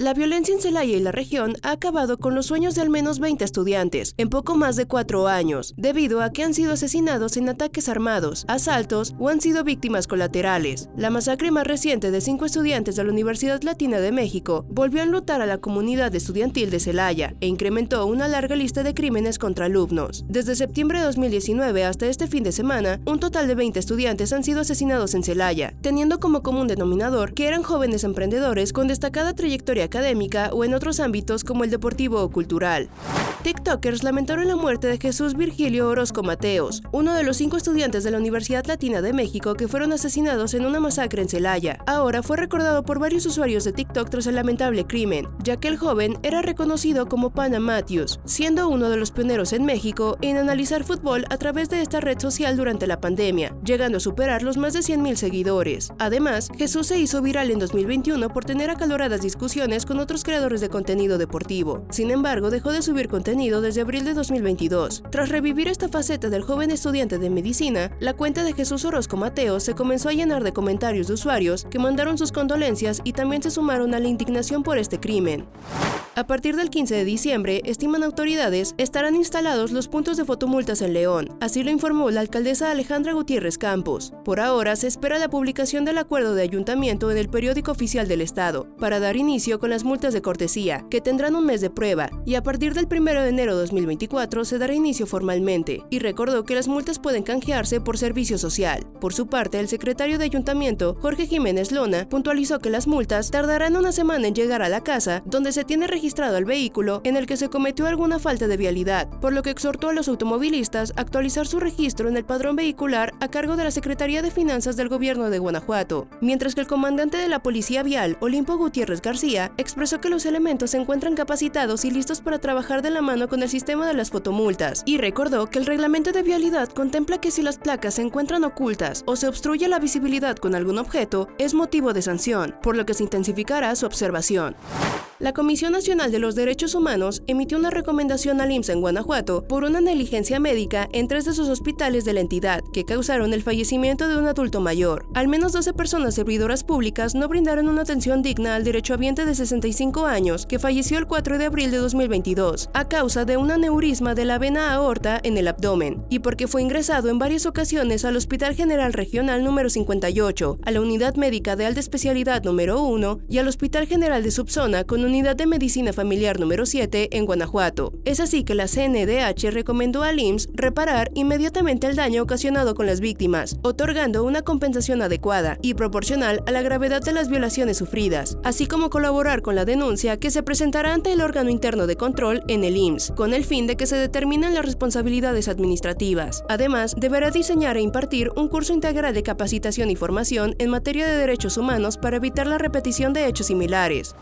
La violencia en Celaya y la región ha acabado con los sueños de al menos 20 estudiantes en poco más de cuatro años, debido a que han sido asesinados en ataques armados, asaltos o han sido víctimas colaterales. La masacre más reciente de cinco estudiantes de la Universidad Latina de México volvió a enlutar a la comunidad estudiantil de Celaya e incrementó una larga lista de crímenes contra alumnos. Desde septiembre de 2019 hasta este fin de semana, un total de 20 estudiantes han sido asesinados en Celaya, teniendo como común denominador que eran jóvenes emprendedores con destacada trayectoria académica o en otros ámbitos como el deportivo o cultural. TikTokers lamentaron la muerte de Jesús Virgilio Orozco Mateos, uno de los cinco estudiantes de la Universidad Latina de México que fueron asesinados en una masacre en Celaya. Ahora fue recordado por varios usuarios de TikTok tras el lamentable crimen, ya que el joven era reconocido como Pana Matthews, siendo uno de los pioneros en México en analizar fútbol a través de esta red social durante la pandemia, llegando a superar los más de 100.000 seguidores. Además, Jesús se hizo viral en 2021 por tener acaloradas discusiones con otros creadores de contenido deportivo. Sin embargo, dejó de subir contenido desde abril de 2022. Tras revivir esta faceta del joven estudiante de medicina, la cuenta de Jesús Orozco Mateo se comenzó a llenar de comentarios de usuarios que mandaron sus condolencias y también se sumaron a la indignación por este crimen. A partir del 15 de diciembre, estiman autoridades, estarán instalados los puntos de fotomultas en León, así lo informó la alcaldesa Alejandra Gutiérrez Campos. Por ahora se espera la publicación del acuerdo de ayuntamiento en el periódico oficial del Estado, para dar inicio con las multas de cortesía, que tendrán un mes de prueba, y a partir del 1 de enero de 2024 se dará inicio formalmente, y recordó que las multas pueden canjearse por servicio social. Por su parte, el secretario de ayuntamiento, Jorge Jiménez Lona, puntualizó que las multas tardarán una semana en llegar a la casa donde se tiene registrado registrado al vehículo en el que se cometió alguna falta de vialidad, por lo que exhortó a los automovilistas a actualizar su registro en el padrón vehicular a cargo de la Secretaría de Finanzas del Gobierno de Guanajuato, mientras que el comandante de la Policía Vial, Olimpo Gutiérrez García, expresó que los elementos se encuentran capacitados y listos para trabajar de la mano con el sistema de las fotomultas, y recordó que el reglamento de vialidad contempla que si las placas se encuentran ocultas o se obstruye la visibilidad con algún objeto, es motivo de sanción, por lo que se intensificará su observación. La Comisión Nacional de los Derechos Humanos emitió una recomendación al IMSS en Guanajuato por una negligencia médica en tres de sus hospitales de la entidad que causaron el fallecimiento de un adulto mayor. Al menos 12 personas servidoras públicas no brindaron una atención digna al derechohabiente de 65 años que falleció el 4 de abril de 2022 a causa de un aneurisma de la vena aorta en el abdomen y porque fue ingresado en varias ocasiones al Hospital General Regional número 58, a la Unidad Médica de Alta Especialidad número 1 y al Hospital General de Subzona con Unidad de Medicina Familiar número 7 en Guanajuato. Es así que la CNDH recomendó al IMSS reparar inmediatamente el daño ocasionado con las víctimas, otorgando una compensación adecuada y proporcional a la gravedad de las violaciones sufridas, así como colaborar con la denuncia que se presentará ante el órgano interno de control en el IMSS, con el fin de que se determinen las responsabilidades administrativas. Además, deberá diseñar e impartir un curso integral de capacitación y formación en materia de derechos humanos para evitar la repetición de hechos similares.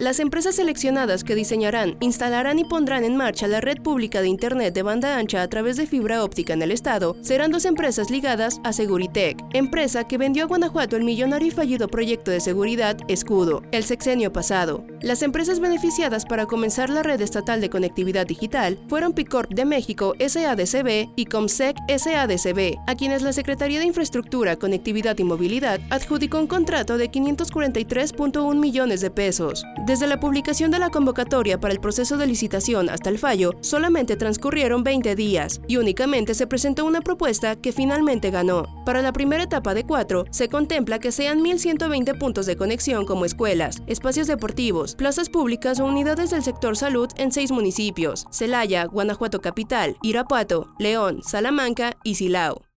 Las empresas seleccionadas que diseñarán, instalarán y pondrán en marcha la red pública de Internet de banda ancha a través de fibra óptica en el estado serán dos empresas ligadas a Seguritech, empresa que vendió a Guanajuato el millonario y fallido proyecto de seguridad Escudo, el sexenio pasado. Las empresas beneficiadas para comenzar la red estatal de conectividad digital fueron Picorp de México SADCB y Comsec SADCB, a quienes la Secretaría de Infraestructura, Conectividad y Movilidad adjudicó un contrato de 543.1 millones de pesos. Desde la publicación de la convocatoria para el proceso de licitación hasta el fallo, solamente transcurrieron 20 días y únicamente se presentó una propuesta que finalmente ganó. Para la primera etapa de cuatro, se contempla que sean 1.120 puntos de conexión como escuelas, espacios deportivos, plazas públicas o unidades del sector salud en seis municipios, Celaya, Guanajuato Capital, Irapuato, León, Salamanca y Silao.